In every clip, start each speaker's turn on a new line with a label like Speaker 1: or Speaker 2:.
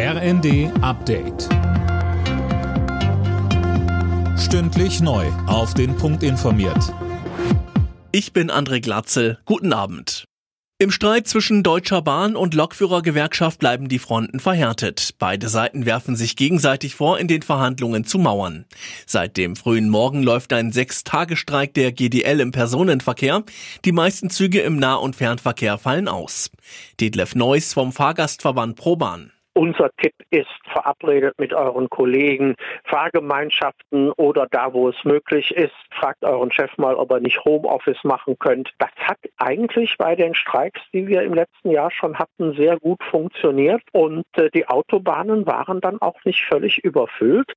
Speaker 1: RND Update. Stündlich neu. Auf den Punkt informiert.
Speaker 2: Ich bin André Glatzel. Guten Abend. Im Streit zwischen Deutscher Bahn und Lokführergewerkschaft bleiben die Fronten verhärtet. Beide Seiten werfen sich gegenseitig vor, in den Verhandlungen zu mauern. Seit dem frühen Morgen läuft ein Sechstagestreik der GDL im Personenverkehr. Die meisten Züge im Nah- und Fernverkehr fallen aus. Detlef Neuss vom Fahrgastverband ProBahn.
Speaker 3: Unser Tipp ist, verabredet mit euren Kollegen, Fahrgemeinschaften oder da, wo es möglich ist, fragt euren Chef mal, ob er nicht Homeoffice machen könnt. Das hat eigentlich bei den Streiks, die wir im letzten Jahr schon hatten, sehr gut funktioniert und äh, die Autobahnen waren dann auch nicht völlig überfüllt.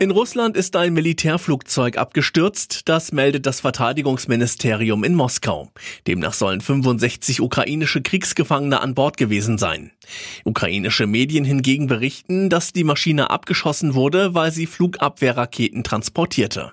Speaker 2: In Russland ist ein Militärflugzeug abgestürzt, das meldet das Verteidigungsministerium in Moskau. Demnach sollen 65 ukrainische Kriegsgefangene an Bord gewesen sein. Ukrainische Medien hingegen berichten, dass die Maschine abgeschossen wurde, weil sie Flugabwehrraketen transportierte.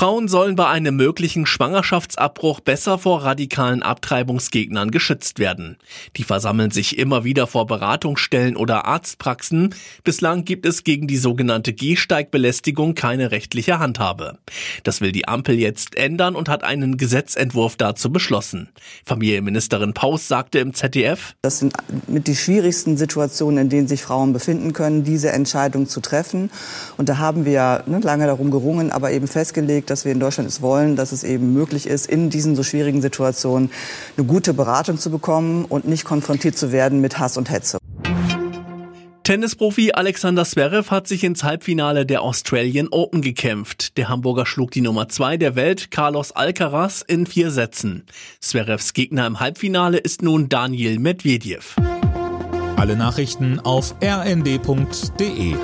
Speaker 2: Frauen sollen bei einem möglichen Schwangerschaftsabbruch besser vor radikalen Abtreibungsgegnern geschützt werden. Die versammeln sich immer wieder vor Beratungsstellen oder Arztpraxen. Bislang gibt es gegen die sogenannte Gehsteigbelästigung keine rechtliche Handhabe. Das will die Ampel jetzt ändern und hat einen Gesetzentwurf dazu beschlossen. Familienministerin Paus sagte im ZDF,
Speaker 4: Das sind mit die schwierigsten Situationen, in denen sich Frauen befinden können, diese Entscheidung zu treffen. Und da haben wir ne, lange darum gerungen, aber eben festgelegt, dass wir in Deutschland es wollen, dass es eben möglich ist, in diesen so schwierigen Situationen eine gute Beratung zu bekommen und nicht konfrontiert zu werden mit Hass und Hetze.
Speaker 2: Tennisprofi Alexander Zverev hat sich ins Halbfinale der Australian Open gekämpft. Der Hamburger schlug die Nummer zwei der Welt, Carlos Alcaraz, in vier Sätzen. Zverevs Gegner im Halbfinale ist nun Daniel Medvedev.
Speaker 1: Alle Nachrichten auf rnd.de